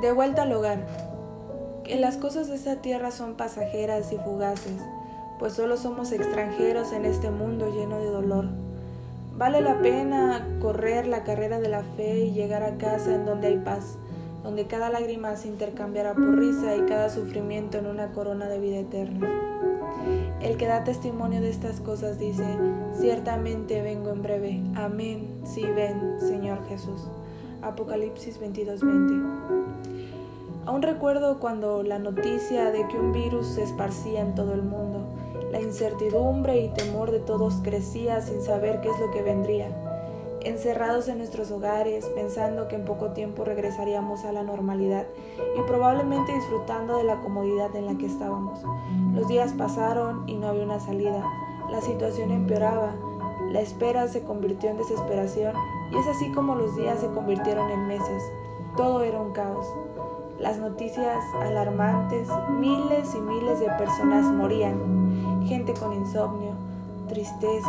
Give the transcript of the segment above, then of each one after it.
De vuelta al hogar. Que las cosas de esta tierra son pasajeras y fugaces, pues solo somos extranjeros en este mundo lleno de dolor. Vale la pena correr la carrera de la fe y llegar a casa en donde hay paz, donde cada lágrima se intercambiará por risa y cada sufrimiento en una corona de vida eterna. El que da testimonio de estas cosas dice, ciertamente vengo en breve. Amén. Sí, ven, Señor Jesús. Apocalipsis 22:20. Aún recuerdo cuando la noticia de que un virus se esparcía en todo el mundo. La incertidumbre y temor de todos crecía sin saber qué es lo que vendría encerrados en nuestros hogares, pensando que en poco tiempo regresaríamos a la normalidad y probablemente disfrutando de la comodidad en la que estábamos. Los días pasaron y no había una salida. La situación empeoraba. La espera se convirtió en desesperación y es así como los días se convirtieron en meses. Todo era un caos. Las noticias alarmantes, miles y miles de personas morían. Gente con insomnio, tristeza,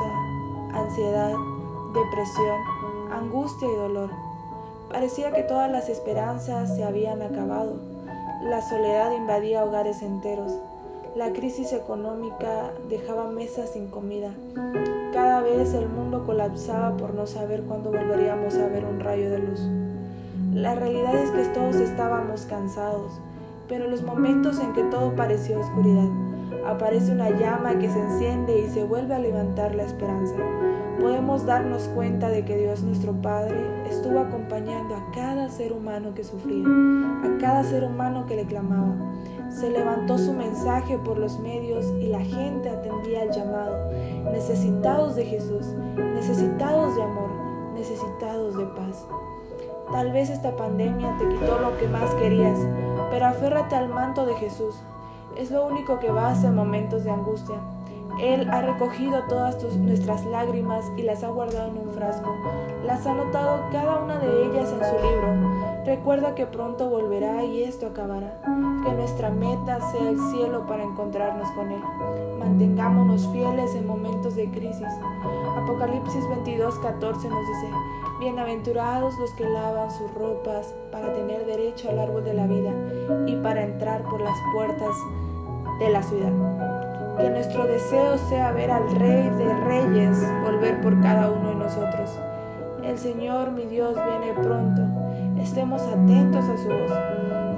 ansiedad, depresión, angustia y dolor. Parecía que todas las esperanzas se habían acabado. La soledad invadía hogares enteros. La crisis económica dejaba mesas sin comida. Cada vez el mundo colapsaba por no saber cuándo volveríamos a ver un rayo de luz. La realidad es que todos estábamos cansados, pero en los momentos en que todo parecía oscuridad, aparece una llama que se enciende y se vuelve a levantar la esperanza podemos darnos cuenta de que Dios nuestro Padre estuvo acompañando a cada ser humano que sufría, a cada ser humano que le clamaba. Se levantó su mensaje por los medios y la gente atendía el llamado, necesitados de Jesús, necesitados de amor, necesitados de paz. Tal vez esta pandemia te quitó lo que más querías, pero aférrate al manto de Jesús. Es lo único que basta en momentos de angustia. Él ha recogido todas nuestras lágrimas y las ha guardado en un frasco. Las ha anotado cada una de ellas en su libro. Recuerda que pronto volverá y esto acabará. Que nuestra meta sea el cielo para encontrarnos con Él. Mantengámonos fieles en momentos de crisis. Apocalipsis 22, 14 nos dice, Bienaventurados los que lavan sus ropas para tener derecho al árbol de la vida y para entrar por las puertas de la ciudad. Que nuestro deseo sea ver al Rey de Reyes volver por cada uno de nosotros. El Señor, mi Dios, viene pronto. Estemos atentos a su voz.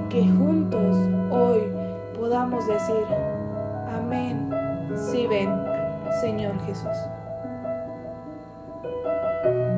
Que juntos hoy podamos decir, amén, si ven, Señor Jesús.